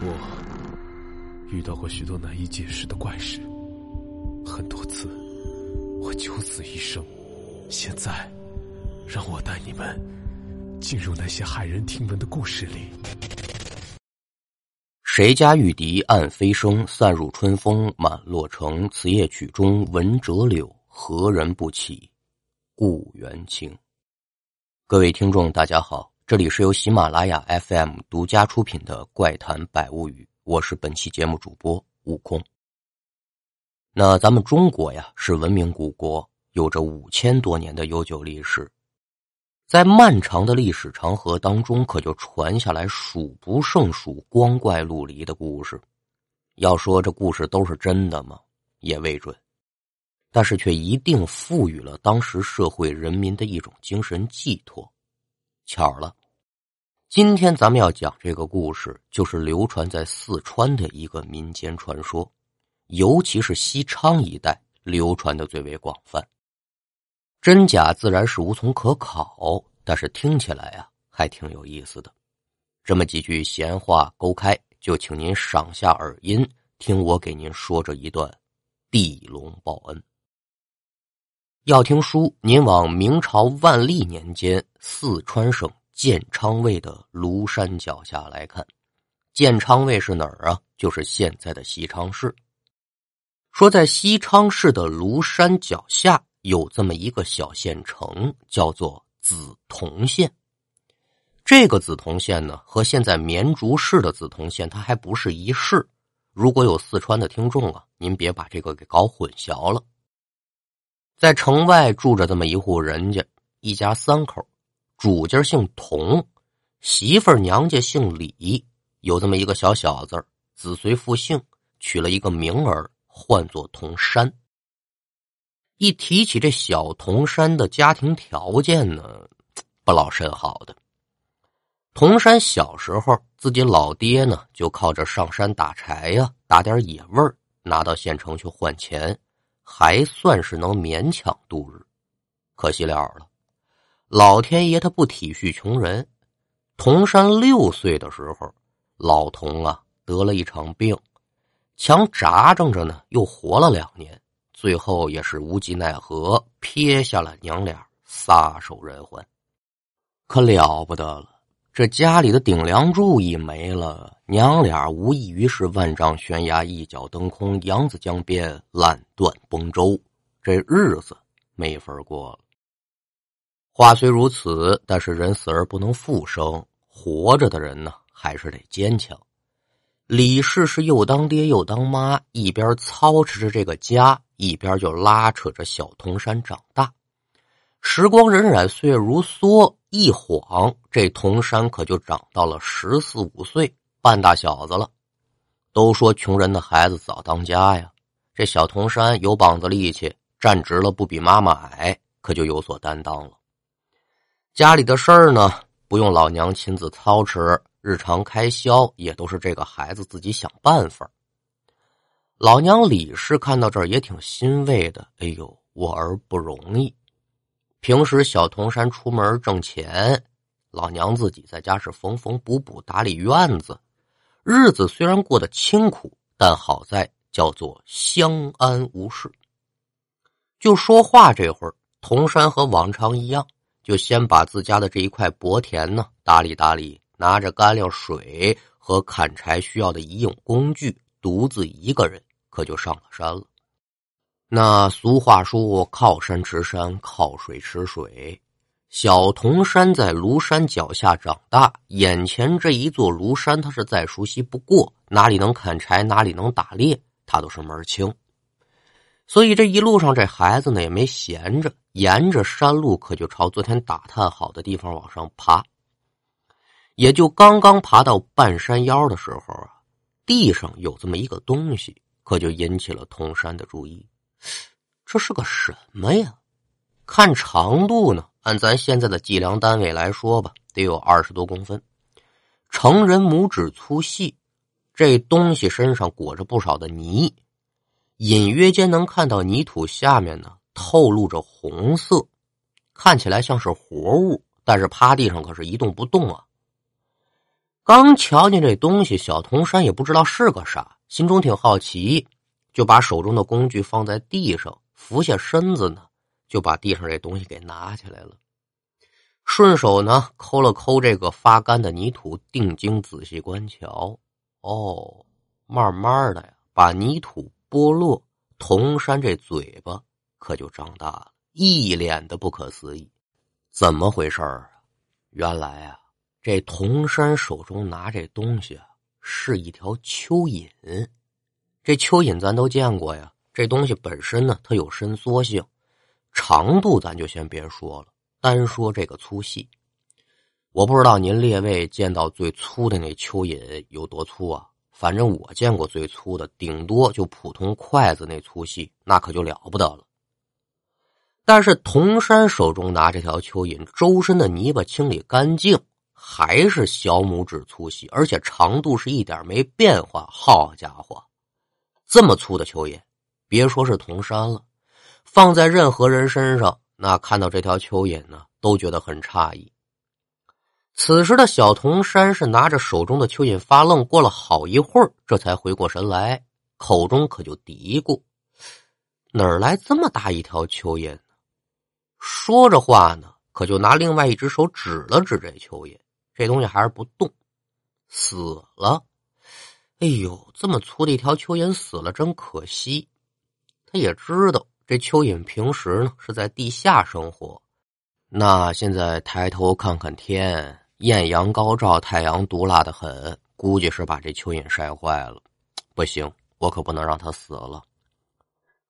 我遇到过许多难以解释的怪事，很多次我九死一生。现在，让我带你们进入那些骇人听闻的故事里。谁家玉笛暗飞声，散入春风满洛城。此夜曲中闻折柳，何人不起故园情？各位听众，大家好，这里是由喜马拉雅 FM 独家出品的《怪谈百物语》，我是本期节目主播悟空。那咱们中国呀，是文明古国。有着五千多年的悠久历史，在漫长的历史长河当中，可就传下来数不胜数光怪陆离的故事。要说这故事都是真的吗？也未准，但是却一定赋予了当时社会人民的一种精神寄托。巧了，今天咱们要讲这个故事，就是流传在四川的一个民间传说，尤其是西昌一带流传的最为广泛。真假自然是无从可考，但是听起来啊还挺有意思的。这么几句闲话勾开，就请您赏下耳音，听我给您说这一段地龙报恩。要听书，您往明朝万历年间四川省建昌卫的庐山脚下来看。建昌卫是哪儿啊？就是现在的西昌市。说在西昌市的庐山脚下。有这么一个小县城，叫做梓潼县。这个梓潼县呢，和现在绵竹市的梓潼县，它还不是一市。如果有四川的听众啊，您别把这个给搞混淆了。在城外住着这么一户人家，一家三口，主家姓佟，媳妇娘家姓李，有这么一个小小子，子随父姓，取了一个名儿，唤作佟山。一提起这小童山的家庭条件呢，不老甚好的。童山小时候，自己老爹呢就靠着上山打柴呀，打点野味儿，拿到县城去换钱，还算是能勉强度日。可惜了了，老天爷他不体恤穷人。童山六岁的时候，老童啊得了一场病，强扎挣着呢，又活了两年。最后也是无计奈何，撇下了娘俩，撒手人寰。可了不得了，这家里的顶梁柱一没了，娘俩无异于是万丈悬崖一脚蹬空，扬子江边烂断崩舟，这日子没法过了。话虽如此，但是人死而不能复生，活着的人呢，还是得坚强。李氏是又当爹又当妈，一边操持着这个家。一边就拉扯着小童山长大，时光荏苒，岁月如梭，一晃这童山可就长到了十四五岁，半大小子了。都说穷人的孩子早当家呀，这小童山有膀子力气，站直了不比妈妈矮，可就有所担当了。家里的事儿呢，不用老娘亲自操持，日常开销也都是这个孩子自己想办法。老娘李氏看到这儿也挺欣慰的。哎呦，我儿不容易。平时小童山出门挣钱，老娘自己在家是缝缝补补打理院子，日子虽然过得清苦，但好在叫做相安无事。就说话这会儿，童山和往常一样，就先把自家的这一块薄田呢打理打理，拿着干粮水和砍柴需要的医用工具，独自一个人。可就上了山了。那俗话说：“靠山吃山，靠水吃水。”小童山在庐山脚下长大，眼前这一座庐山，他是再熟悉不过。哪里能砍柴，哪里能打猎，他都是门清。所以这一路上，这孩子呢也没闲着，沿着山路可就朝昨天打探好的地方往上爬。也就刚刚爬到半山腰的时候啊，地上有这么一个东西。可就引起了童山的注意，这是个什么呀？看长度呢，按咱现在的计量单位来说吧，得有二十多公分，成人拇指粗细。这东西身上裹着不少的泥，隐约间能看到泥土下面呢透露着红色，看起来像是活物，但是趴地上可是一动不动啊。刚瞧见这东西，小铜山也不知道是个啥，心中挺好奇，就把手中的工具放在地上，俯下身子呢，就把地上这东西给拿起来了。顺手呢，抠了抠这个发干的泥土，定睛仔细观瞧。哦，慢慢的呀，把泥土剥落，铜山这嘴巴可就长大了，一脸的不可思议。怎么回事啊？原来啊，这铜山手中拿这东西啊，是一条蚯蚓。这蚯蚓咱都见过呀，这东西本身呢，它有伸缩性，长度咱就先别说了。单说这个粗细，我不知道您列位见到最粗的那蚯蚓有多粗啊？反正我见过最粗的，顶多就普通筷子那粗细，那可就了不得了。但是铜山手中拿这条蚯蚓，周身的泥巴清理干净，还是小拇指粗细，而且长度是一点没变化。好家伙，这么粗的蚯蚓，别说是铜山了，放在任何人身上。那看到这条蚯蚓呢，都觉得很诧异。此时的小铜山是拿着手中的蚯蚓发愣，过了好一会儿，这才回过神来，口中可就嘀咕：“哪儿来这么大一条蚯蚓？”说着话呢，可就拿另外一只手指了指这蚯蚓，这东西还是不动，死了。哎呦，这么粗的一条蚯蚓死了，真可惜。他也知道。这蚯蚓平时呢是在地下生活，那现在抬头看看天，艳阳高照，太阳毒辣的很，估计是把这蚯蚓晒坏了。不行，我可不能让它死了。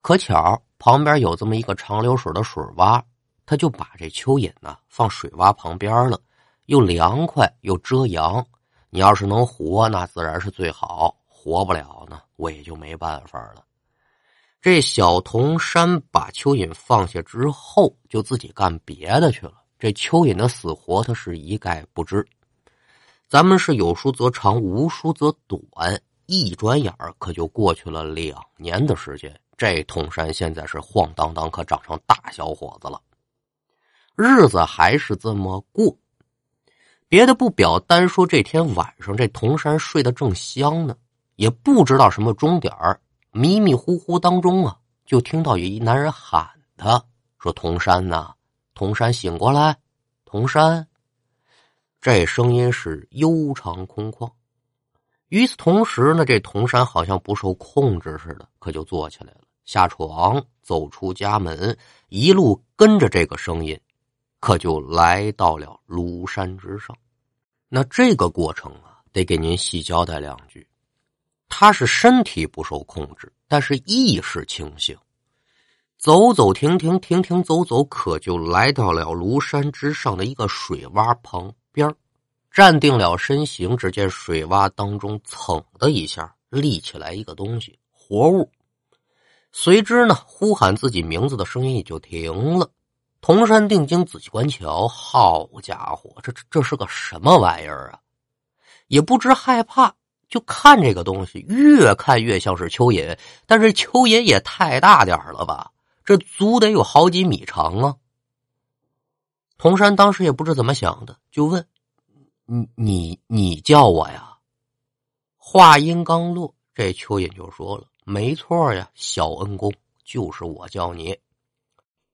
可巧旁边有这么一个长流水的水洼，他就把这蚯蚓呢放水洼旁边了，又凉快又遮阳。你要是能活，那自然是最好；活不了呢，我也就没办法了。这小铜山把蚯蚓放下之后，就自己干别的去了。这蚯蚓的死活，他是一概不知。咱们是有书则长，无书则短。一转眼，可就过去了两年的时间。这铜山现在是晃荡荡，可长成大小伙子了。日子还是这么过，别的不表，单说这天晚上，这铜山睡得正香呢，也不知道什么钟点儿。迷迷糊糊当中啊，就听到有一男人喊他，说：“铜山呐，铜山醒过来，铜山。”这声音是悠长空旷。与此同时呢，这铜山好像不受控制似的，可就坐起来了，下床，走出家门，一路跟着这个声音，可就来到了庐山之上。那这个过程啊，得给您细交代两句。他是身体不受控制，但是意识清醒，走走停停，停停走走，可就来到了庐山之上的一个水洼旁边，站定了身形。只见水洼当中噌的一下立起来一个东西，活物。随之呢，呼喊自己名字的声音也就停了。铜山定睛仔细观瞧，好家伙，这这这是个什么玩意儿啊？也不知害怕。就看这个东西，越看越像是蚯蚓，但是蚯蚓也太大点了吧？这足得有好几米长啊！铜山当时也不知怎么想的，就问：“你你你叫我呀？”话音刚落，这蚯蚓就说了：“没错呀，小恩公，就是我叫你。”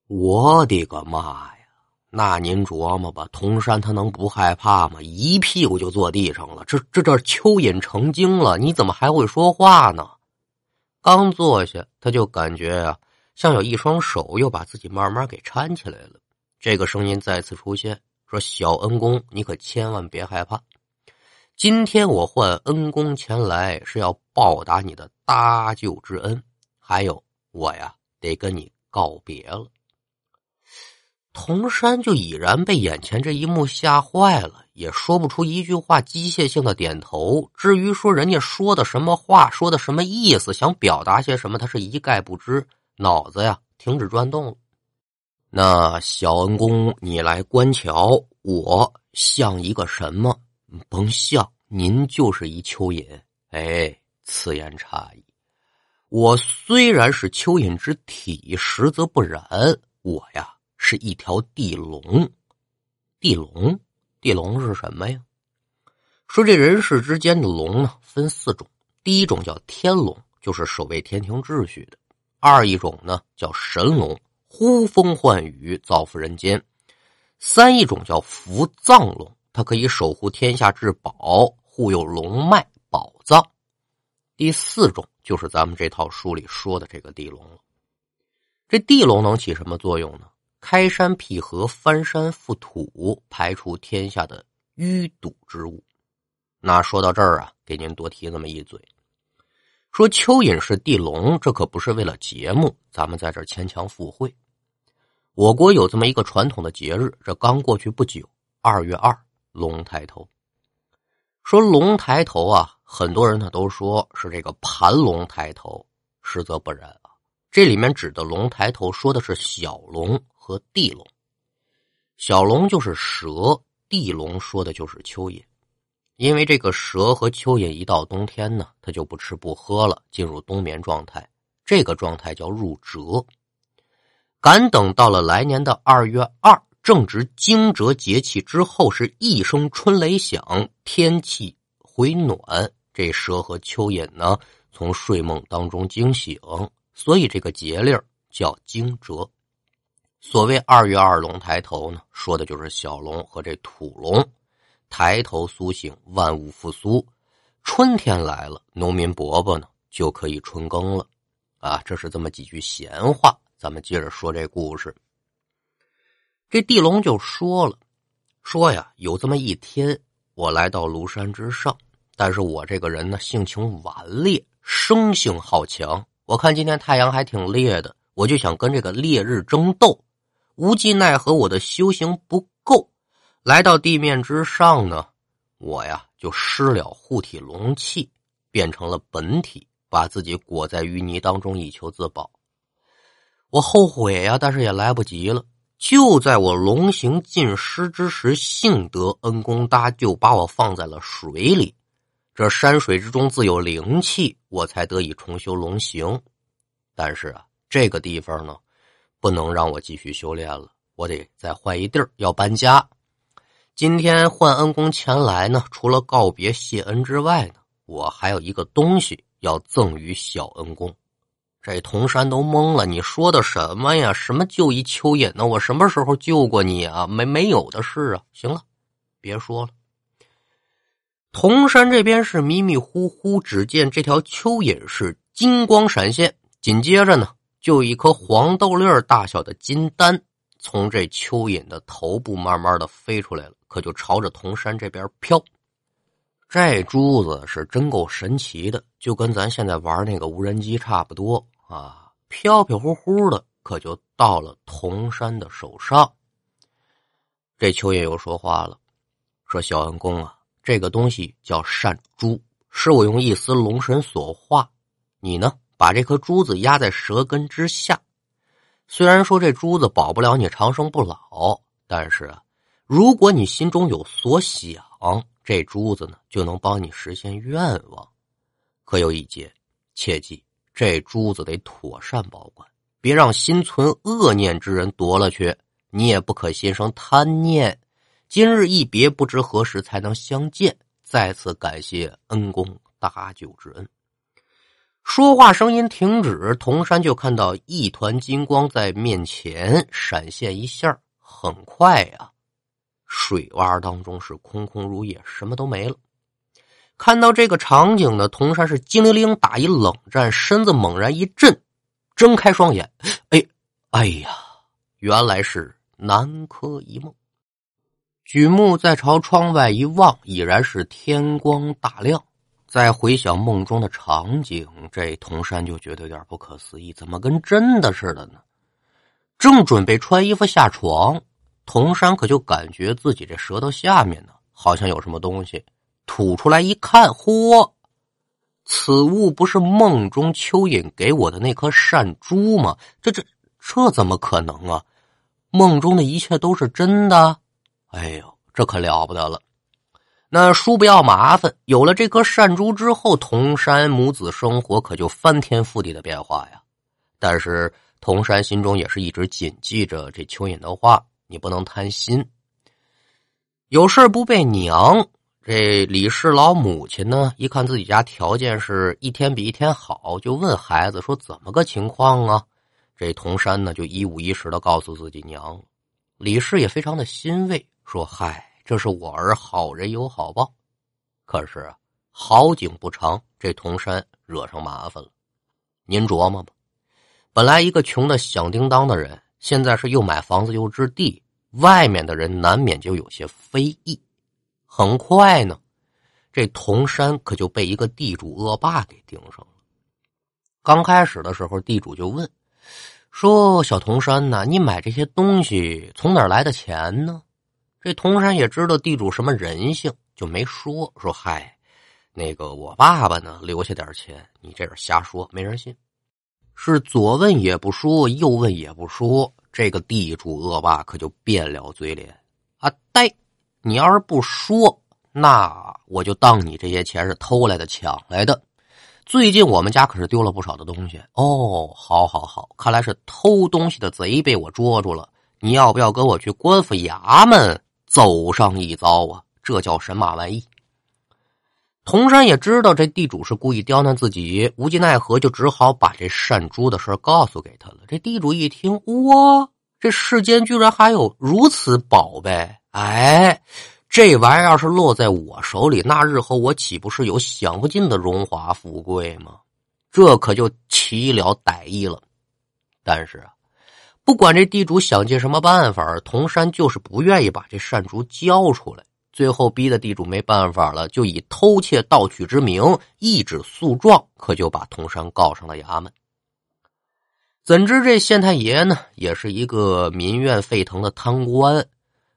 我的个妈呀！那您琢磨吧，铜山他能不害怕吗？一屁股就坐地上了。这这这蚯蚓成精了，你怎么还会说话呢？刚坐下，他就感觉啊，像有一双手又把自己慢慢给搀起来了。这个声音再次出现，说：“小恩公，你可千万别害怕。今天我唤恩公前来，是要报答你的搭救之恩。还有，我呀，得跟你告别了。”铜山就已然被眼前这一幕吓坏了，也说不出一句话，机械性的点头。至于说人家说的什么话，说的什么意思，想表达些什么，他是一概不知，脑子呀停止转动了。那小恩公，你来观瞧，我像一个什么？甭像，您就是一蚯蚓。哎，此言差矣。我虽然是蚯蚓之体，实则不然。我呀。是一条地龙，地龙，地龙是什么呀？说这人世之间的龙呢，分四种。第一种叫天龙，就是守卫天庭秩序的；二一种呢叫神龙，呼风唤雨，造福人间；三一种叫福藏龙，它可以守护天下至宝，护佑龙脉宝藏；第四种就是咱们这套书里说的这个地龙了。这地龙能起什么作用呢？开山辟河，翻山覆土，排除天下的淤堵之物。那说到这儿啊，给您多提这么一嘴，说蚯蚓是地龙，这可不是为了节目，咱们在这牵强附会。我国有这么一个传统的节日，这刚过去不久，二月二龙抬头。说龙抬头啊，很多人呢都说是这个盘龙抬头，实则不然啊。这里面指的龙抬头，说的是小龙。和地龙，小龙就是蛇，地龙说的就是蚯蚓。因为这个蛇和蚯蚓一到冬天呢，它就不吃不喝了，进入冬眠状态。这个状态叫入蛰。赶等到了来年的二月二，正值惊蛰节气之后，是一声春雷响，天气回暖，这蛇和蚯蚓呢从睡梦当中惊醒，所以这个节令叫惊蛰。所谓二月二龙抬头呢，说的就是小龙和这土龙抬头苏醒，万物复苏。春天来了，农民伯伯呢就可以春耕了。啊，这是这么几句闲话。咱们接着说这故事。这地龙就说了，说呀，有这么一天，我来到庐山之上，但是我这个人呢，性情顽劣，生性好强。我看今天太阳还挺烈的，我就想跟这个烈日争斗。无计奈何，我的修行不够，来到地面之上呢，我呀就失了护体龙气，变成了本体，把自己裹在淤泥当中以求自保。我后悔呀，但是也来不及了。就在我龙形尽失之时，幸得恩公搭救，把我放在了水里。这山水之中自有灵气，我才得以重修龙形。但是啊，这个地方呢。不能让我继续修炼了，我得再换一地儿，要搬家。今天换恩公前来呢，除了告别谢恩之外呢，我还有一个东西要赠与小恩公。这铜山都懵了，你说的什么呀？什么救一蚯蚓呢？我什么时候救过你啊？没没有的事啊！行了，别说了。铜山这边是迷迷糊糊，只见这条蚯蚓是金光闪现，紧接着呢。就一颗黄豆粒儿大小的金丹，从这蚯蚓的头部慢慢的飞出来了，可就朝着铜山这边飘。这珠子是真够神奇的，就跟咱现在玩那个无人机差不多啊，飘飘忽忽的，可就到了铜山的手上。这蚯蚓又说话了，说：“小恩公啊，这个东西叫善珠，是我用一丝龙神所化，你呢？”把这颗珠子压在舌根之下，虽然说这珠子保不了你长生不老，但是，如果你心中有所想，这珠子呢就能帮你实现愿望。可有一节，切记这珠子得妥善保管，别让心存恶念之人夺了去。你也不可心生贪念。今日一别，不知何时才能相见。再次感谢恩公搭救之恩。说话声音停止，铜山就看到一团金光在面前闪现一下，很快呀，水洼当中是空空如也，什么都没了。看到这个场景呢，铜山是精灵灵打一冷战，身子猛然一震，睁开双眼，哎，哎呀，原来是南柯一梦。举目再朝窗外一望，已然是天光大亮。再回想梦中的场景，这童山就觉得有点不可思议，怎么跟真的似的呢？正准备穿衣服下床，童山可就感觉自己这舌头下面呢，好像有什么东西吐出来，一看，嚯！此物不是梦中蚯蚓给我的那颗善珠吗？这这这怎么可能啊？梦中的一切都是真的？哎呦，这可了不得了！那叔不要麻烦，有了这颗善珠之后，童山母子生活可就翻天覆地的变化呀。但是童山心中也是一直谨记着这蚯蚓的话：你不能贪心，有事不被娘，这李氏老母亲呢，一看自己家条件是一天比一天好，就问孩子说：“怎么个情况啊？”这童山呢，就一五一十的告诉自己娘。李氏也非常的欣慰，说：“嗨，这是我儿好人有好报。”可是，好景不长，这童山惹上麻烦了。您琢磨吧，本来一个穷的响叮当的人，现在是又买房子又置地，外面的人难免就有些非议。很快呢，这铜山可就被一个地主恶霸给盯上了。刚开始的时候，地主就问说：“小铜山呐，你买这些东西从哪儿来的钱呢？”这铜山也知道地主什么人性，就没说说嗨，那个我爸爸呢留下点钱，你这是瞎说，没人信。是左问也不说，右问也不说，这个地主恶霸可就变了嘴脸啊，呆。你要是不说，那我就当你这些钱是偷来的、抢来的。最近我们家可是丢了不少的东西哦。好，好，好，看来是偷东西的贼被我捉住了。你要不要跟我去官府衙门走上一遭啊？这叫神马玩意。童山也知道这地主是故意刁难自己，无计奈何，就只好把这善珠的事告诉给他了。这地主一听，哇，这世间居然还有如此宝贝！哎，这玩意儿要是落在我手里，那日后我岂不是有享不尽的荣华富贵吗？这可就奇了歹意了。但是啊，不管这地主想尽什么办法，铜山就是不愿意把这善珠交出来。最后逼得地主没办法了，就以偷窃盗取之名，一纸诉状，可就把铜山告上了衙门。怎知这县太爷呢，也是一个民怨沸腾的贪官。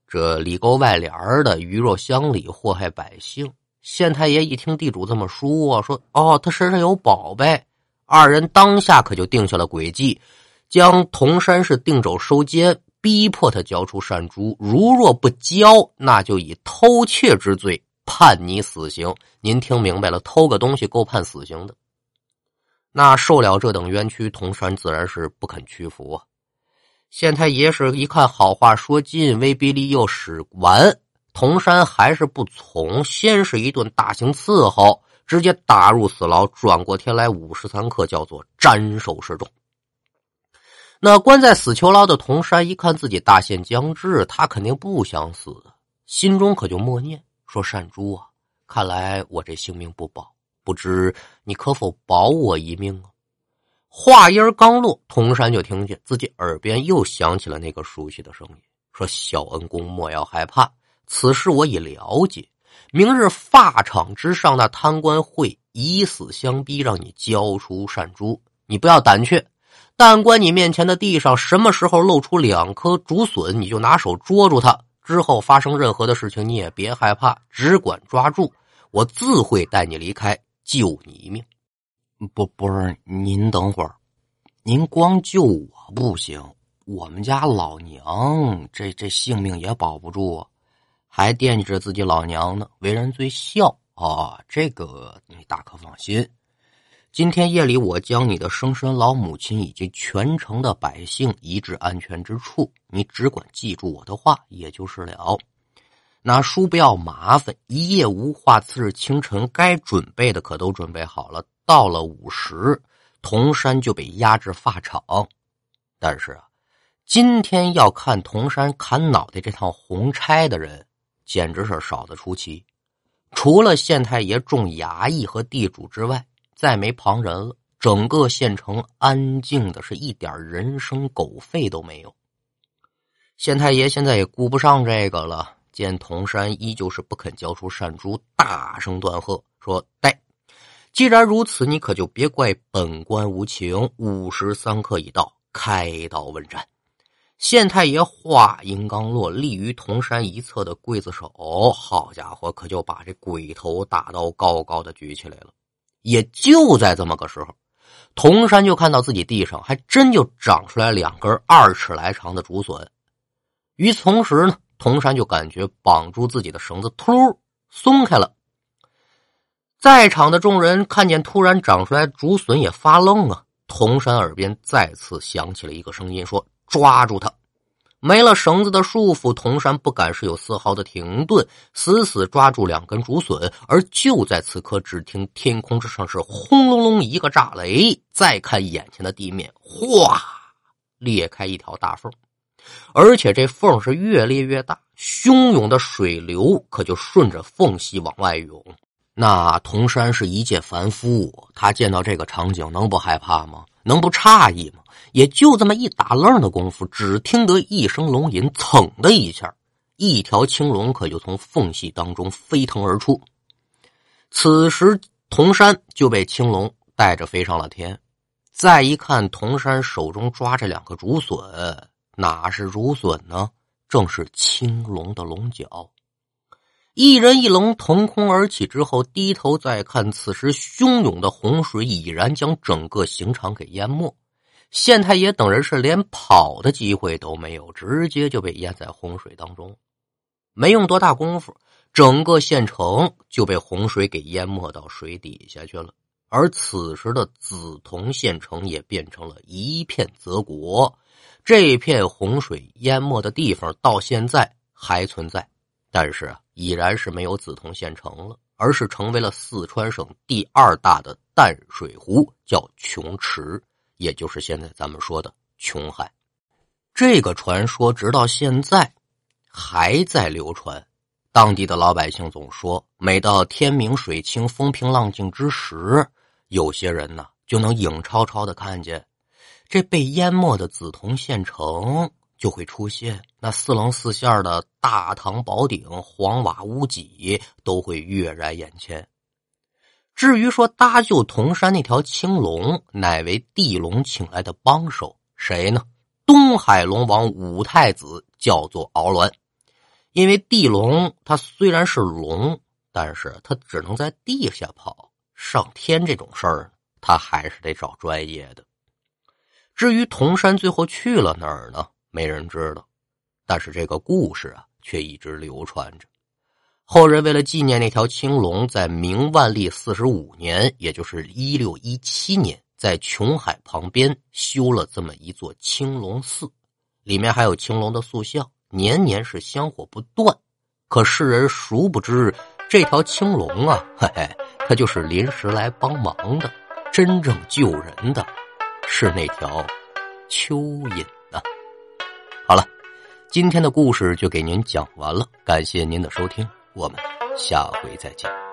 这里沟外帘的鱼肉乡里祸害百姓，县太爷一听地主这么说，说：“哦，他身上有宝贝。”二人当下可就定下了诡计，将铜山氏定肘收监，逼迫他交出善珠。如若不交，那就以偷窃之罪判你死刑。您听明白了？偷个东西够判死刑的。那受了这等冤屈，铜山自然是不肯屈服啊。县太爷是一看好话说尽，威逼利诱使完，铜山还是不从。先是一顿大刑伺候，直接打入死牢，转过天来五十三刻，叫做斩首示众。那关在死囚牢的童山一看自己大限将至，他肯定不想死，心中可就默念说：“善珠啊，看来我这性命不保，不知你可否保我一命啊？”话音刚落，童山就听见自己耳边又响起了那个熟悉的声音，说：“小恩公莫要害怕，此事我已了解。明日法场之上，那贪官会以死相逼，让你交出善珠。你不要胆怯，但管你面前的地上什么时候露出两颗竹笋，你就拿手捉住它。之后发生任何的事情，你也别害怕，只管抓住，我自会带你离开，救你一命。”不，不是您等会儿，您光救我不行，我们家老娘这这性命也保不住，还惦记着自己老娘呢。为人最孝啊，这个你大可放心。今天夜里，我将你的生身老母亲以及全城的百姓移至安全之处，你只管记住我的话，也就是了。拿书不要麻烦，一夜无话。次日清晨，该准备的可都准备好了。到了午时，铜山就被押至法场。但是啊，今天要看铜山砍脑袋这趟红差的人，简直是少得出奇。除了县太爷、众衙役和地主之外，再没旁人了。整个县城安静的是一点人声狗吠都没有。县太爷现在也顾不上这个了，见铜山依旧是不肯交出善珠，大声断喝说：“带！”既然如此，你可就别怪本官无情。午时三刻已到，开刀问斩。县太爷话音刚落，立于铜山一侧的刽子手，好家伙，可就把这鬼头大刀高高的举起来了。也就在这么个时候，铜山就看到自己地上还真就长出来两根二尺来长的竹笋。与此同时呢，铜山就感觉绑住自己的绳子突松开了。在场的众人看见突然长出来竹笋，也发愣啊！铜山耳边再次响起了一个声音，说：“抓住他！”没了绳子的束缚，铜山不敢是有丝毫的停顿，死死抓住两根竹笋。而就在此刻，只听天空之上是轰隆隆一个炸雷，再看眼前的地面，哗，裂开一条大缝，而且这缝是越裂越大，汹涌的水流可就顺着缝隙往外涌。那铜山是一介凡夫，他见到这个场景能不害怕吗？能不诧异吗？也就这么一打愣的功夫，只听得一声龙吟，噌的一下，一条青龙可就从缝隙当中飞腾而出。此时，铜山就被青龙带着飞上了天。再一看，铜山手中抓着两个竹笋，哪是竹笋呢？正是青龙的龙角。一人一龙腾空而起之后，低头再看，此时汹涌的洪水已然将整个刑场给淹没。县太爷等人是连跑的机会都没有，直接就被淹在洪水当中。没用多大功夫，整个县城就被洪水给淹没到水底下去了。而此时的梓潼县城也变成了一片泽国。这片洪水淹没的地方到现在还存在，但是。已然是没有梓潼县城了，而是成为了四川省第二大的淡水湖，叫琼池，也就是现在咱们说的琼海。这个传说直到现在还在流传。当地的老百姓总说，每到天明水清、风平浪静之时，有些人呢就能影超超的看见这被淹没的梓潼县城。就会出现那四棱四线的大唐宝顶、黄瓦屋脊都会跃然眼前。至于说搭救铜山那条青龙，乃为地龙请来的帮手，谁呢？东海龙王五太子叫做敖鸾。因为地龙它虽然是龙，但是它只能在地下跑，上天这种事儿，他还是得找专业的。至于铜山最后去了哪儿呢？没人知道，但是这个故事啊，却一直流传着。后人为了纪念那条青龙，在明万历四十五年，也就是一六一七年，在琼海旁边修了这么一座青龙寺，里面还有青龙的塑像，年年是香火不断。可世人殊不知，这条青龙啊，嘿嘿，它就是临时来帮忙的，真正救人的是那条蚯蚓。今天的故事就给您讲完了，感谢您的收听，我们下回再见。